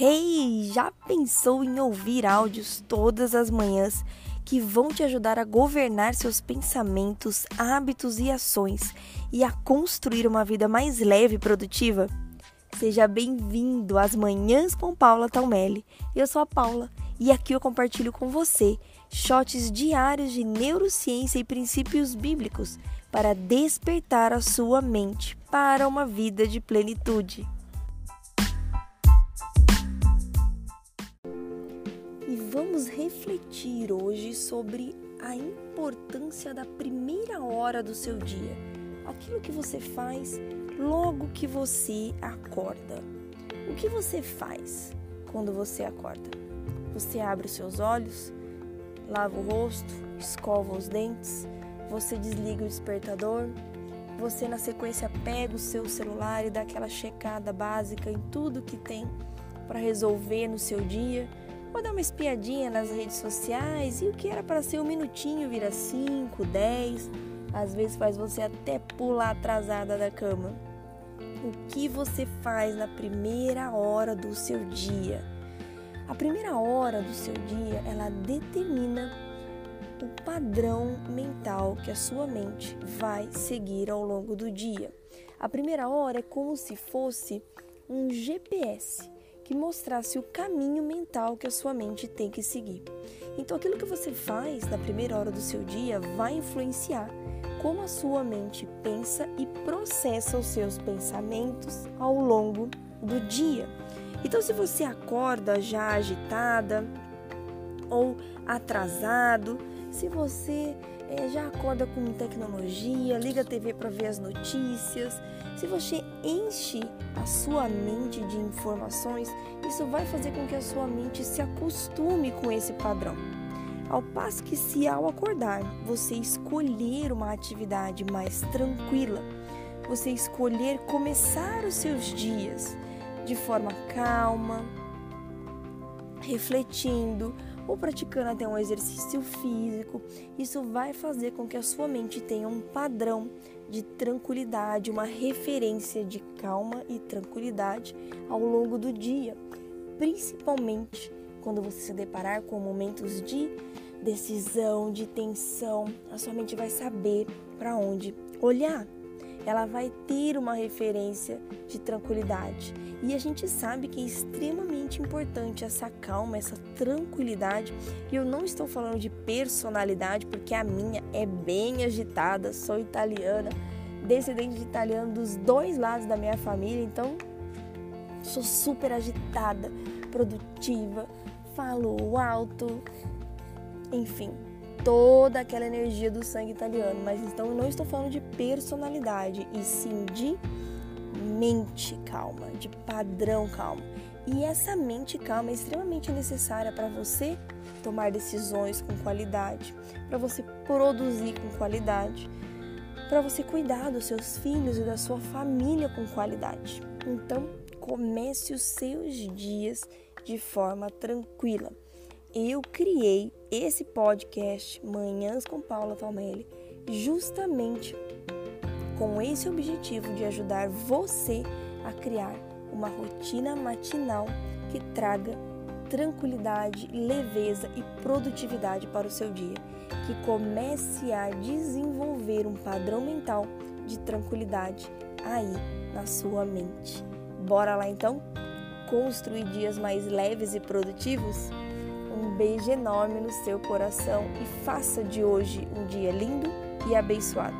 Hey, já pensou em ouvir áudios todas as manhãs que vão te ajudar a governar seus pensamentos, hábitos e ações e a construir uma vida mais leve e produtiva? Seja bem-vindo às Manhãs com Paula Talmelli. Eu sou a Paula e aqui eu compartilho com você shots diários de neurociência e princípios bíblicos para despertar a sua mente para uma vida de plenitude. Vamos refletir hoje sobre a importância da primeira hora do seu dia. Aquilo que você faz logo que você acorda. O que você faz quando você acorda? Você abre os seus olhos, lava o rosto, escova os dentes, você desliga o despertador, você na sequência pega o seu celular e dá aquela checada básica em tudo que tem para resolver no seu dia ou dar uma espiadinha nas redes sociais e o que era para ser um minutinho vira 5, 10, às vezes faz você até pular atrasada da cama. O que você faz na primeira hora do seu dia? A primeira hora do seu dia, ela determina o padrão mental que a sua mente vai seguir ao longo do dia. A primeira hora é como se fosse um GPS que mostrasse o caminho mental que a sua mente tem que seguir. Então, aquilo que você faz na primeira hora do seu dia vai influenciar como a sua mente pensa e processa os seus pensamentos ao longo do dia. Então, se você acorda já agitada ou atrasado, se você é, já acorda com tecnologia, liga a TV para ver as notícias. Se você enche a sua mente de informações, isso vai fazer com que a sua mente se acostume com esse padrão. Ao passo que, se ao acordar você escolher uma atividade mais tranquila, você escolher começar os seus dias de forma calma, refletindo, ou praticando até um exercício físico, isso vai fazer com que a sua mente tenha um padrão de tranquilidade, uma referência de calma e tranquilidade ao longo do dia, principalmente quando você se deparar com momentos de decisão, de tensão, a sua mente vai saber para onde olhar ela vai ter uma referência de tranquilidade. E a gente sabe que é extremamente importante essa calma, essa tranquilidade. E eu não estou falando de personalidade, porque a minha é bem agitada, sou italiana, descendente de italiano dos dois lados da minha família, então sou super agitada, produtiva, falo alto, enfim, toda aquela energia do sangue italiano, mas então eu não estou falando de personalidade, e sim de mente calma, de padrão calmo. E essa mente calma é extremamente necessária para você tomar decisões com qualidade, para você produzir com qualidade, para você cuidar dos seus filhos e da sua família com qualidade. Então, comece os seus dias de forma tranquila eu criei esse podcast Manhãs com Paula Palmelli justamente com esse objetivo de ajudar você a criar uma rotina matinal que traga tranquilidade, leveza e produtividade para o seu dia, que comece a desenvolver um padrão mental de tranquilidade aí na sua mente. Bora lá então construir dias mais leves e produtivos? Beijo enorme no seu coração e faça de hoje um dia lindo e abençoado.